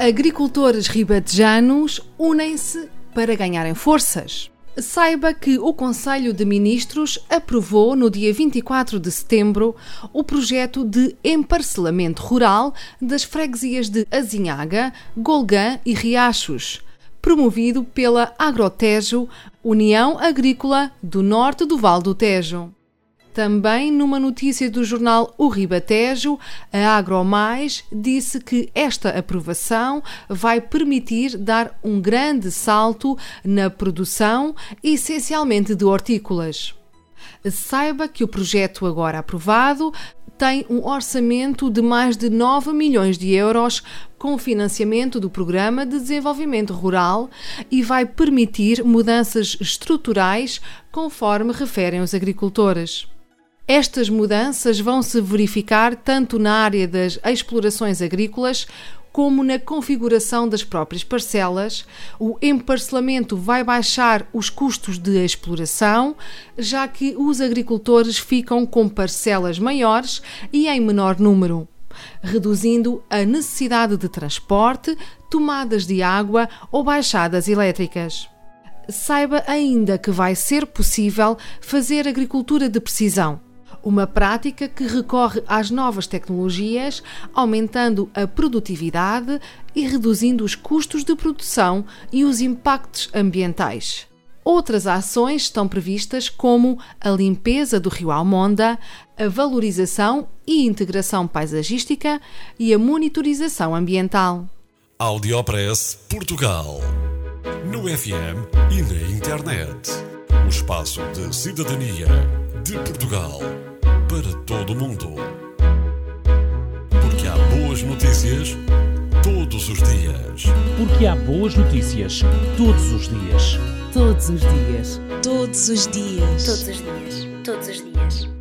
Agricultores ribatejanos unem-se para ganharem forças. Saiba que o Conselho de Ministros aprovou no dia 24 de setembro o projeto de emparcelamento rural das freguesias de Azinhaga, Golgã e Riachos, promovido pela Agrotejo, União Agrícola do Norte do Val do Tejo. Também numa notícia do jornal O Ribatejo, a AgroMais disse que esta aprovação vai permitir dar um grande salto na produção, essencialmente de hortícolas. Saiba que o projeto agora aprovado tem um orçamento de mais de 9 milhões de euros com financiamento do Programa de Desenvolvimento Rural e vai permitir mudanças estruturais conforme referem os agricultores. Estas mudanças vão se verificar tanto na área das explorações agrícolas como na configuração das próprias parcelas. O emparcelamento vai baixar os custos de exploração, já que os agricultores ficam com parcelas maiores e em menor número, reduzindo a necessidade de transporte, tomadas de água ou baixadas elétricas. Saiba ainda que vai ser possível fazer agricultura de precisão uma prática que recorre às novas tecnologias, aumentando a produtividade e reduzindo os custos de produção e os impactos ambientais. Outras ações estão previstas, como a limpeza do rio Almonda, a valorização e integração paisagística e a monitorização ambiental. Audiopress Portugal. No FM e na internet. O espaço de cidadania de Portugal para todo o mundo. Porque há boas notícias todos os dias. Porque há boas notícias todos os dias. Todos os dias. Todos os dias. Todos os dias. Todos os dias.